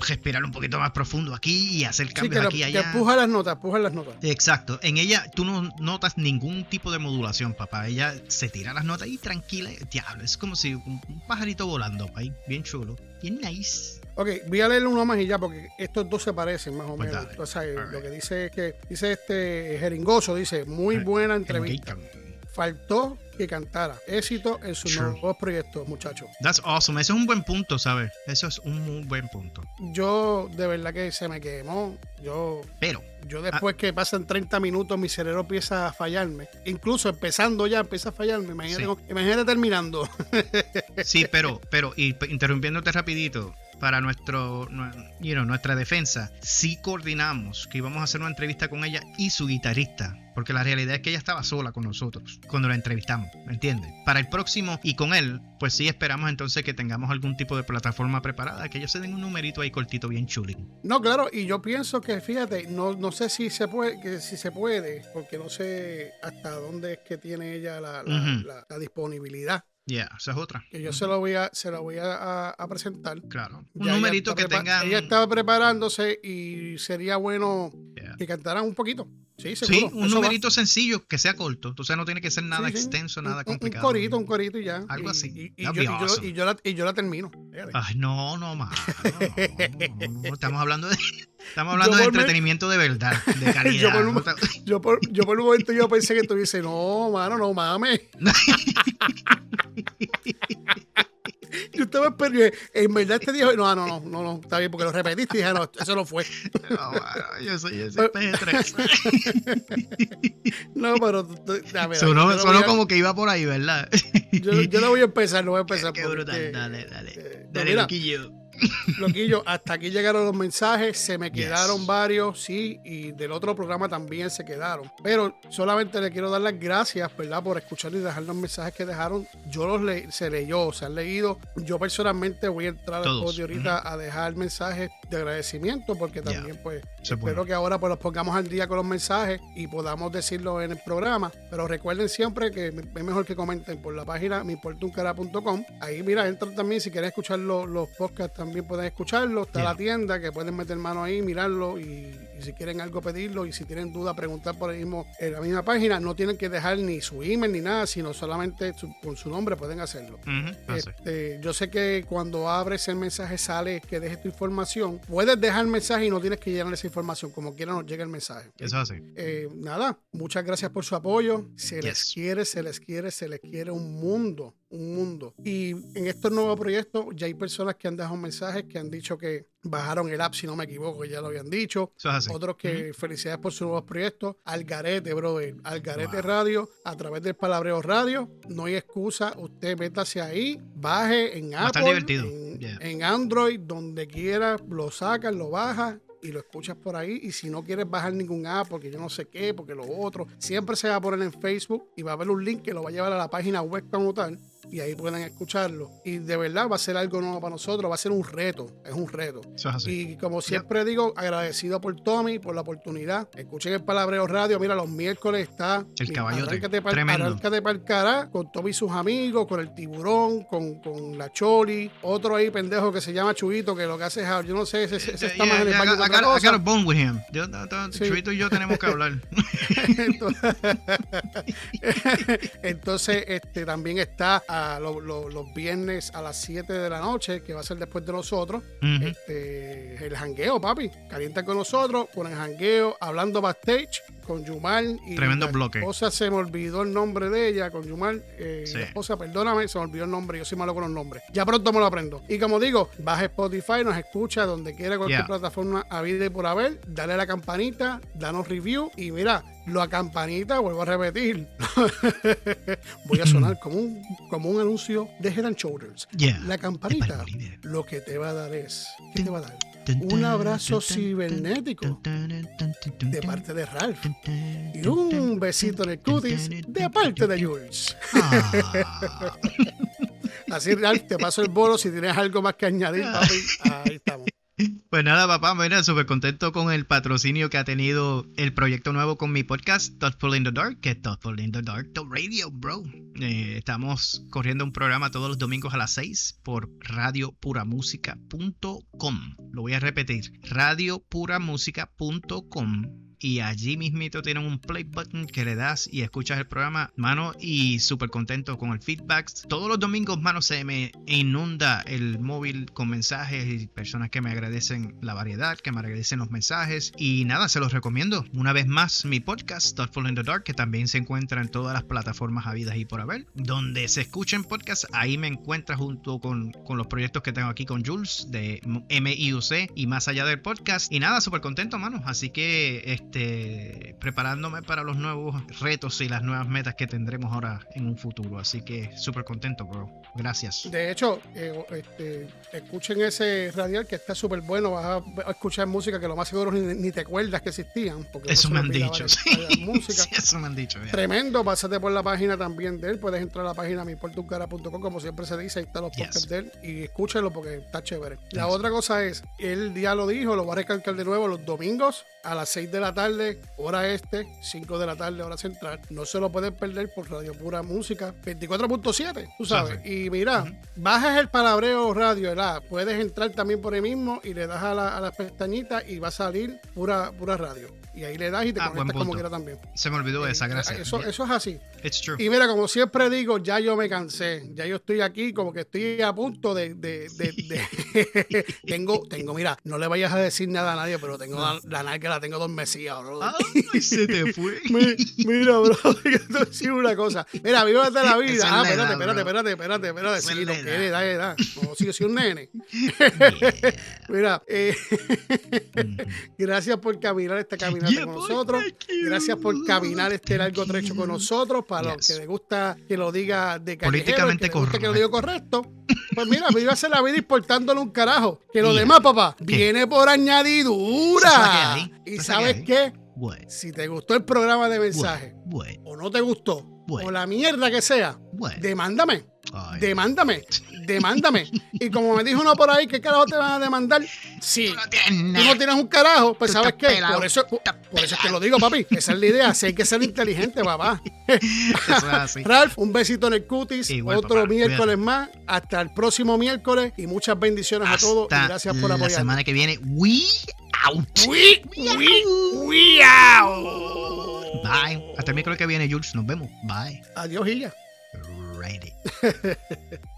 respirar un poquito más profundo aquí y hacer Sí, cambios que, aquí y allá. empuja las notas, empuja las notas. Exacto. En ella tú no notas ningún tipo de modulación, papá. Ella se tira las notas y tranquila. Diablo, es como si un, pajarito volando, ahí, bien chulo. Bien nice. Ok, voy a leer uno más y ya, porque estos dos se parecen más o Pues menos. sea, Alright. lo que dice es que, dice este jeringoso, dice, muy Alright. buena entrevista. Faltó que cantara. Éxito en sus Sure. nuevos proyectos, muchachos. That's awesome. Eso es un buen punto, ¿sabes? Eso es un muy buen punto. Yo, de verdad que se me quemó. Yo, Pero, yo después que pasan 30 minutos, mi cerebro empieza a fallarme. Incluso empezando ya, empieza a fallarme. Imagínate, Sí. imagínate terminando. sí, pero, pero, y interrumpiéndote rapidito, para nuestro, nu- you know, nuestra defensa, sí coordinamos que íbamos a hacer una entrevista con ella y su guitarrista, porque la realidad es que ella estaba sola con nosotros cuando la entrevistamos, ¿me entiendes? Para el próximo y con él, pues sí esperamos entonces que tengamos algún tipo de plataforma preparada, que ellos se den un numerito ahí cortito, bien chulín. No, claro, y yo pienso que, fíjate, no, no sé si se puede, que si se puede, porque no sé hasta dónde es que tiene ella la, la- la- la disponibilidad. Ya, esa es otra. Que yo se lo voy a, se lo voy a, a- presentar. Claro. Un Ya numerito que tengan. Ella estaba preparándose y sería bueno Yeah. que cantaran un poquito. Sí, Sí, seguro. un eso va. numerito sencillo que sea corto. Entonces no tiene que ser nada Sí, sí. extenso, nada Un- complicado. Un corito, un corito y ya. Algo Y- así. Y, yo, la, y yo la termino. Ay, no, no más. No, no, no, Estamos hablando de, estamos hablando Yo de me- entretenimiento de verdad, de calidad. Yo por un- No Yo por, yo por un momento yo pensé que tú dices, no, mano, no mames. yo estaba esperando. En verdad te dijo, no, no, no, no, no, está bien, porque lo repetiste y dije, no, eso no fue. No, bueno, yo soy ese P3. No, pero Sonó, voy a- como que iba por ahí, ¿verdad? Yo, yo no voy a empezar, no voy a empezar. Qué porque, brutal. Dale, eh, dale. no, Dale, loquillo. Hasta aquí llegaron los mensajes, se me Yes. quedaron varios, sí, y del otro programa también se quedaron. Pero solamente le quiero dar las gracias, ¿verdad? Por escuchar y dejar los mensajes que dejaron. Yo los le se leyó, se han leído. Yo personalmente voy a entrar al podio ahorita a dejar mensajes de agradecimiento, porque también, pues, es espero que ahora pues los pongamos al día con los mensajes y podamos decirlo en el programa. Pero recuerden siempre que es mejor que comenten por la página miportuncara.com. Ahí, mira, entran también si quieren escuchar los, los podcasts, también pueden escucharlo. Está Yeah. la tienda que pueden meter mano ahí, mirarlo y, y si quieren algo pedirlo y si tienen duda preguntar por ahí mismo en la misma página. No tienen que dejar ni su email ni nada, sino solamente su- con su nombre pueden hacerlo. Este, yo sé que cuando abres el mensaje sale que dejes tu información. Puedes dejar el mensaje y no tienes que llenar esa información. Como quiera nos llega el mensaje. Eso es así. Eh, nada, muchas gracias por su apoyo. Se les quiere, se les quiere, se les quiere un mundo, un mundo. Y en estos nuevos proyectos ya hay personas que han dejado mensajes que han dicho que bajaron el app, si no me equivoco, ya lo habían dicho. Es. Otros que felicidades por sus nuevos proyectos. Algarete, brother. Algarete Wow. Radio, a través del Palabreo Radio. No hay excusa. Usted métase ahí, baje en Va Apple. En, Yeah. en Android, donde quiera, lo sacas, lo bajas y lo escuchas por ahí. Y si no quieres bajar ningún app, porque yo no sé qué, porque lo otro, siempre se va a poner en Facebook y va a haber un link que lo va a llevar a la página web como tal. Y ahí pueden escucharlo. Y de verdad va a ser algo nuevo para nosotros, va a ser un reto, es un reto. Es. Y como siempre digo, agradecido por Tommy, por la oportunidad. Escuchen el Palabreo Radio. Mira, los miércoles está. El caballote. Tremendo. arráncate pa'l cará con Tommy y sus amigos, con el tiburón, con, con la Choli. Otro ahí pendejo que se llama Chuito, que lo que hace es. Yo no sé, ese, ese está Yeah, más en el baño I got- I got- a bone with him. Yo- Sí. Chuito y yo tenemos que hablar. Entonces, este también está a lo- lo- los viernes a las 7 de la noche, que va a ser después de nosotros. Este, el jangueo, papi. Calienta con nosotros, con el jangueo, hablando backstage con Yumal. Y Tremendo bloque. esposa se me olvidó el nombre de ella, con Yumal. Eh, Sí. La esposa, perdóname, se me olvidó el nombre. Yo soy malo con los nombres. Ya pronto me lo aprendo. Y como digo, baja Spotify, nos escucha donde quiera, cualquier Yeah. plataforma a vida y por haber. Dale a la campanita, danos review. Y mira, la campanita, vuelvo a repetir. Voy a sonar como un, como un anuncio de Head and Shoulders. Yeah. La campanita lo que te va a dar es, ¿qué te va a dar? Un abrazo cibernético de parte de Ralph y un besito en el cutis de parte de. Jules. Ah. Así, Ralph, te paso el bolo si tienes algo más que añadir, papi. Ahí estamos. Pues nada, papá, bueno, súper contento con el patrocinio que ha tenido el proyecto nuevo con mi podcast, Thoughtful in the Dark, que es Thoughtful in the Dark, the radio, bro. Eh, estamos corriendo un programa todos los domingos a las 6 por radiopuramusica.com. Lo voy a repetir, radiopuramusica.com y allí mismito tienen un play button que le das y escuchas el programa, mano, y súper contento con el feedback. Todos los domingos, mano, se me inunda el móvil con mensajes y personas que me agradecen la variedad, que me agradecen los mensajes y nada, se los recomiendo. Una vez más, mi podcast, Thoughtful in the Dark, que también se encuentra en todas las plataformas habidas y por haber. Donde se escuchen podcasts, ahí me encuentra junto con, con los proyectos que tengo aquí con Jules de MIUC y más allá del podcast. Y nada, súper contento, mano. Así que, este, preparándome para los nuevos retos y las nuevas metas que tendremos ahora en un futuro. Así que súper contento, bro. Gracias. De hecho, eh, este, escuchen ese radial que está súper bueno. Vas a, a escuchar música que lo más seguro ni, ni te acuerdas que existían. Porque Eso me han dicho. varias- sí. Sí, eso me han dicho. ya. Tremendo, pásate por la página también de él. Puedes entrar a la página miportuncara.com, como siempre se dice, ahí están los Yes. podcasts de él y escúchenlo porque está chévere. La Yes. otra cosa es, él ya lo dijo, lo voy a recalcar de nuevo, los domingos a las 6 de la tarde, hora este, 5 de la tarde, hora central. No se lo pueden perder por Radio Pura Música 24.7, tú sabes. Y mira, bajas el palabreo radio. Puedes entrar también por ahí mismo y le das a, la- a las pestañitas y va a salir pura, pura radio. Y ahí le das y te Ah, conectas como quiera también. Se me olvidó esa, gracias. Eso, eso es así. It's true. Y mira, como siempre digo, ya yo me cansé. Ya yo estoy aquí, como que estoy a punto de. de- de- de- tengo, tengo, mira, no le vayas a decir nada a nadie, pero tengo la, la nalga, la tengo dormecida, bro. Ay, se te fue. Mi- Mira, bro, yo te decir una cosa. Mira, vívate la vida. Ah, espérate, espérate, espérate, espérate, espérate. Sí, lo que edad. es, edad, edad. No, sigue siendo un nene. Mira, eh, gracias por caminar este Yeah, con boy, nosotros. thank you. Gracias por caminar este Thank largo trecho con nosotros. Para los que les gusta que lo diga de callejero, Políticamente que gusta que lo correcto. diga correcto. Pues mira, me hacer la vida importándole un carajo. Que lo Yeah. demás, papá, ¿Qué? viene por añadidura. Y sabes qué? What? Si te gustó el programa de mensaje What? o no te gustó, o la mierda que sea, What? demándame, Ay. demándame, demándame. Y como me dijo uno por ahí, ¿qué carajo te van a demandar? Sí, Tú no tienes un carajo, pues ¿sabes qué? pelado, Por eso, por eso es que lo digo, papi. Esa es la idea, si hay que ser inteligente, papá. Ralph, un besito en el cutis, Igual, otro papá, miércoles cuídate. más. Hasta el próximo miércoles y muchas bendiciones a todos y gracias por la apoyar. semana que viene. We out. We, we, we out. Bye. Hasta el miércoles que viene, Jules. Nos vemos. Bye. Adiós, Illa. Alrighty.